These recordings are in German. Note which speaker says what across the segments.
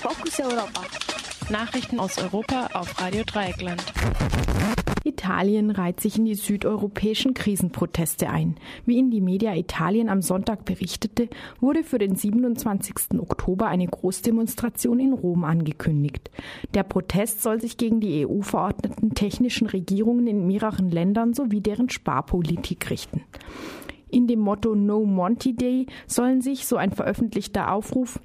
Speaker 1: Fokus Europa. Nachrichten aus Europa auf Radio Dreieckland.
Speaker 2: Italien reiht sich in die südeuropäischen Krisenproteste ein. Wie in die Media Italien am Sonntag berichtete, wurde für den 27. Oktober eine Großdemonstration in Rom angekündigt. Der Protest soll sich gegen die EU-verordneten technischen Regierungen in mehreren Ländern sowie deren Sparpolitik richten. In dem Motto No Monty Day sollen sich, so ein veröffentlichter Aufruf,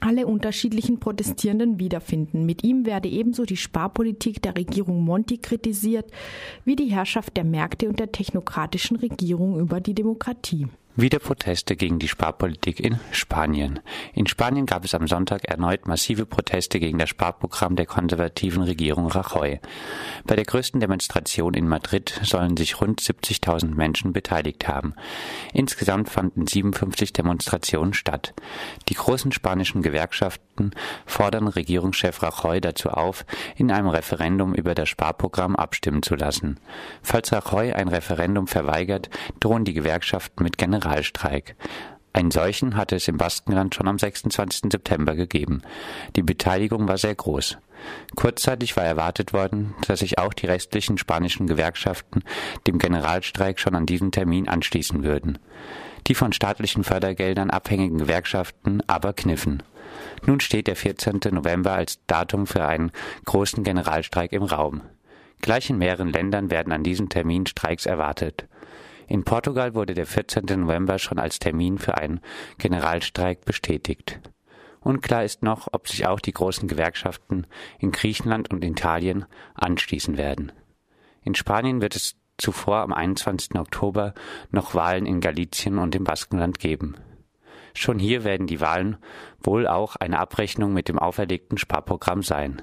Speaker 2: alle unterschiedlichen Protestierenden wiederfinden. Mit ihm werde ebenso die Sparpolitik der Regierung Monti kritisiert, wie die Herrschaft der Märkte und der technokratischen Regierung über die Demokratie.
Speaker 3: Wieder Proteste gegen die Sparpolitik in Spanien. In Spanien gab es am Sonntag erneut massive Proteste gegen das Sparprogramm der konservativen Regierung Rajoy. Bei der größten Demonstration in Madrid sollen sich rund 70.000 Menschen beteiligt haben. Insgesamt fanden 57 Demonstrationen statt. Die großen spanischen Gewerkschaften fordern Regierungschef Rajoy dazu auf, in einem Referendum über das Sparprogramm abstimmen zu lassen. Falls Rajoy ein Referendum verweigert, drohen die Gewerkschaften mit General Generalstreik. Einen solchen hatte es im Baskenland schon am 26. September gegeben. Die Beteiligung war sehr groß. Kurzzeitig war erwartet worden, dass sich auch die restlichen spanischen Gewerkschaften dem Generalstreik schon an diesen Termin anschließen würden. Die von staatlichen Fördergeldern abhängigen Gewerkschaften aber kniffen. Nun steht der 14. November als Datum für einen großen Generalstreik im Raum. Gleich in mehreren Ländern werden an diesem Termin Streiks erwartet. In Portugal wurde der 14. November schon als Termin für einen Generalstreik bestätigt. Unklar ist noch, ob sich auch die großen Gewerkschaften in Griechenland und Italien anschließen werden. In Spanien wird es zuvor am 21. Oktober noch Wahlen in Galicien und im Baskenland geben. Schon hier werden die Wahlen wohl auch eine Abrechnung mit dem auferlegten Sparprogramm sein.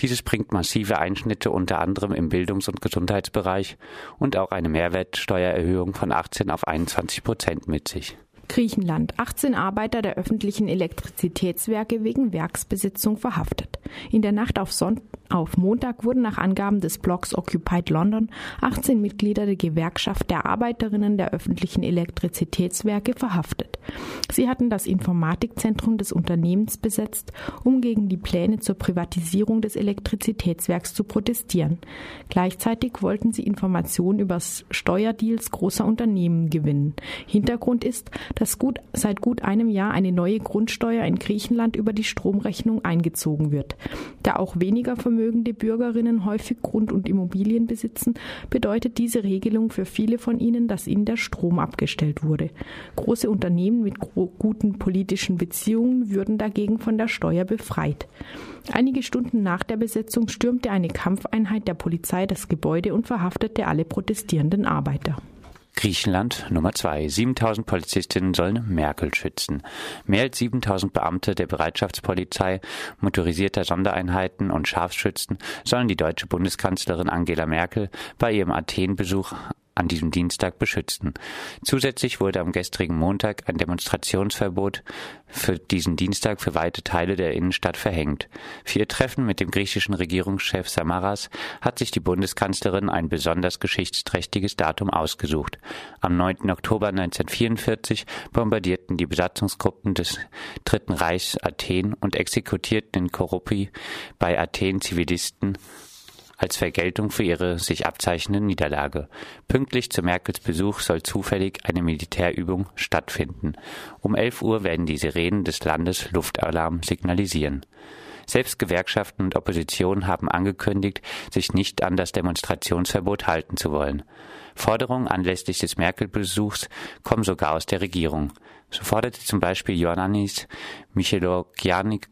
Speaker 3: Dieses bringt massive Einschnitte unter anderem im Bildungs- und Gesundheitsbereich und auch eine Mehrwertsteuererhöhung von 18 auf 21 Prozent mit sich.
Speaker 2: Griechenland. 18 Arbeiter der öffentlichen Elektrizitätswerke wegen Werksbesitzung verhaftet. In der Nacht auf, Son auf Montag wurden nach Angaben des Blogs Occupied London 18 Mitglieder der Gewerkschaft der Arbeiterinnen der öffentlichen Elektrizitätswerke verhaftet. Sie hatten das Informatikzentrum des Unternehmens besetzt, um gegen die Pläne zur Privatisierung des Elektrizitätswerks zu protestieren. Gleichzeitig wollten sie Informationen über Steuerdeals großer Unternehmen gewinnen. Hintergrund ist, dass gut, seit gut einem Jahr eine neue Grundsteuer in Griechenland über die Stromrechnung eingezogen wird. Da auch weniger vermögende Bürgerinnen häufig Grund- und Immobilien besitzen, bedeutet diese Regelung für viele von ihnen, dass ihnen der Strom abgestellt wurde. Große Unternehmen mit guten politischen Beziehungen würden dagegen von der Steuer befreit. Einige Stunden nach der Besetzung stürmte eine Kampfeinheit der Polizei das Gebäude und verhaftete alle protestierenden Arbeiter.
Speaker 3: Griechenland Nummer zwei. 7000 Polizistinnen sollen Merkel schützen. Mehr als 7000 Beamte der Bereitschaftspolizei, motorisierter Sondereinheiten und Scharfschützen sollen die deutsche Bundeskanzlerin Angela Merkel bei ihrem Athen-Besuch an diesem Dienstag beschützten. Zusätzlich wurde am gestrigen Montag ein Demonstrationsverbot für diesen Dienstag für weite Teile der Innenstadt verhängt. Für ihr Treffen mit dem griechischen Regierungschef Samaras hat sich die Bundeskanzlerin ein besonders geschichtsträchtiges Datum ausgesucht. Am 9. Oktober 1944 bombardierten die Besatzungsgruppen des Dritten Reichs Athen und exekutierten in Koropi bei Athen Zivilisten als Vergeltung für ihre sich abzeichnende Niederlage. Pünktlich zu Merkels Besuch soll zufällig eine Militärübung stattfinden. Um 11 Uhr werden die Sirenen des Landes Luftalarm signalisieren. Selbst Gewerkschaften und Opposition haben angekündigt, sich nicht an das Demonstrationsverbot halten zu wollen. Forderungen anlässlich des Merkel-Besuchs kommen sogar aus der Regierung. So forderte zum Beispiel Ioannis Michelokyanik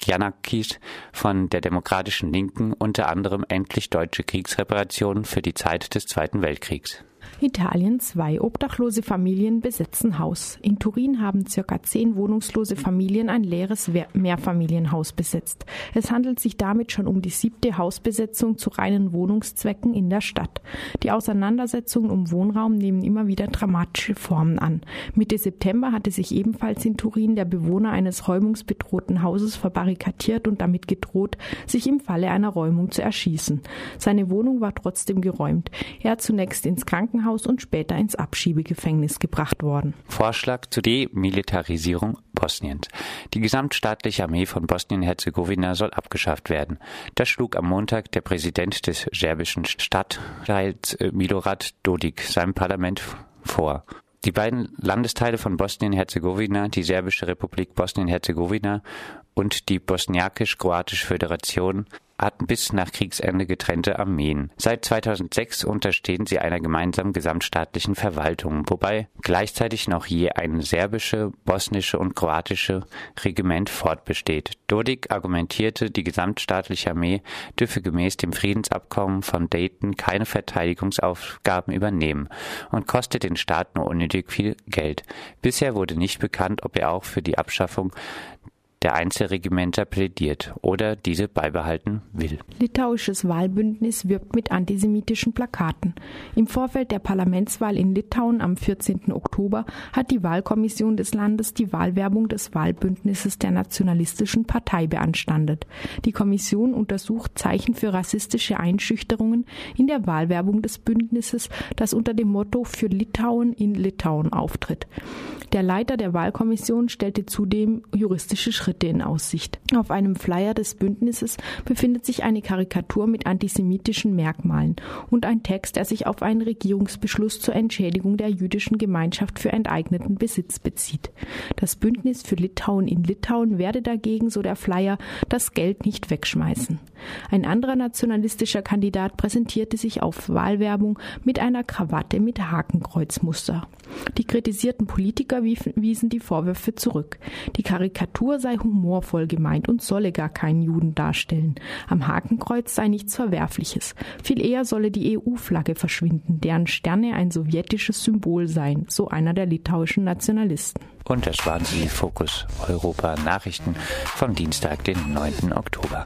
Speaker 3: Giannakis von der Demokratischen Linken unter anderem endlich deutsche Kriegsreparationen für die Zeit des Zweiten Weltkriegs.
Speaker 2: Italien zwei obdachlose Familien besetzen Haus. In Turin haben circa zehn wohnungslose Familien ein leeres Mehrfamilienhaus besetzt. Es handelt sich damit schon um die siebte Hausbesetzung zu reinen Wohnungszwecken in der Stadt. Die Auseinandersetzungen um Wohnraum nehmen immer wieder dramatische Formen an. Mitte September hatte sich ebenfalls in Turin der Bewohner eines räumungsbedrohten Hauses verbarrikadiert und damit gedroht, sich im Falle einer Räumung zu erschießen. Seine Wohnung war trotzdem geräumt. Er zunächst ins Krankenhaus Krankenhaus und später ins Abschiebegefängnis gebracht worden.
Speaker 3: Vorschlag zur Demilitarisierung Bosniens. Die gesamtstaatliche Armee von Bosnien-Herzegowina soll abgeschafft werden. Das schlug am Montag der Präsident des serbischen Stadtteils äh, Milorad Dodik seinem Parlament vor. Die beiden Landesteile von Bosnien-Herzegowina, die Serbische Republik Bosnien-Herzegowina und die Bosniakisch-Kroatische Föderation hatten bis nach Kriegsende getrennte Armeen. Seit 2006 unterstehen sie einer gemeinsamen gesamtstaatlichen Verwaltung, wobei gleichzeitig noch je ein serbische, bosnische und kroatische Regiment fortbesteht. Dodik argumentierte, die gesamtstaatliche Armee dürfe gemäß dem Friedensabkommen von Dayton keine Verteidigungsaufgaben übernehmen und kostet den Staat nur unnötig viel Geld. Bisher wurde nicht bekannt, ob er auch für die Abschaffung der Einzelregimenter plädiert oder diese beibehalten will.
Speaker 2: Litauisches Wahlbündnis wirbt mit antisemitischen Plakaten. Im Vorfeld der Parlamentswahl in Litauen am 14. Oktober hat die Wahlkommission des Landes die Wahlwerbung des Wahlbündnisses der nationalistischen Partei beanstandet. Die Kommission untersucht Zeichen für rassistische Einschüchterungen in der Wahlwerbung des Bündnisses, das unter dem Motto für Litauen in Litauen auftritt. Der Leiter der Wahlkommission stellte zudem juristische Schritte Schritte in Aussicht. Auf einem Flyer des Bündnisses befindet sich eine Karikatur mit antisemitischen Merkmalen und ein Text, der sich auf einen Regierungsbeschluss zur Entschädigung der jüdischen Gemeinschaft für enteigneten Besitz bezieht. Das Bündnis für Litauen in Litauen werde dagegen, so der Flyer, das Geld nicht wegschmeißen. Ein anderer nationalistischer Kandidat präsentierte sich auf Wahlwerbung mit einer Krawatte mit Hakenkreuzmuster. Die kritisierten Politiker wiesen die Vorwürfe zurück. Die Karikatur sei humorvoll gemeint und solle gar keinen Juden darstellen. Am Hakenkreuz sei nichts Verwerfliches. Viel eher solle die EU-Flagge verschwinden, deren Sterne ein sowjetisches Symbol seien, so einer der litauischen Nationalisten.
Speaker 3: Und das waren die Fokus Europa Nachrichten vom Dienstag, den 9. Oktober.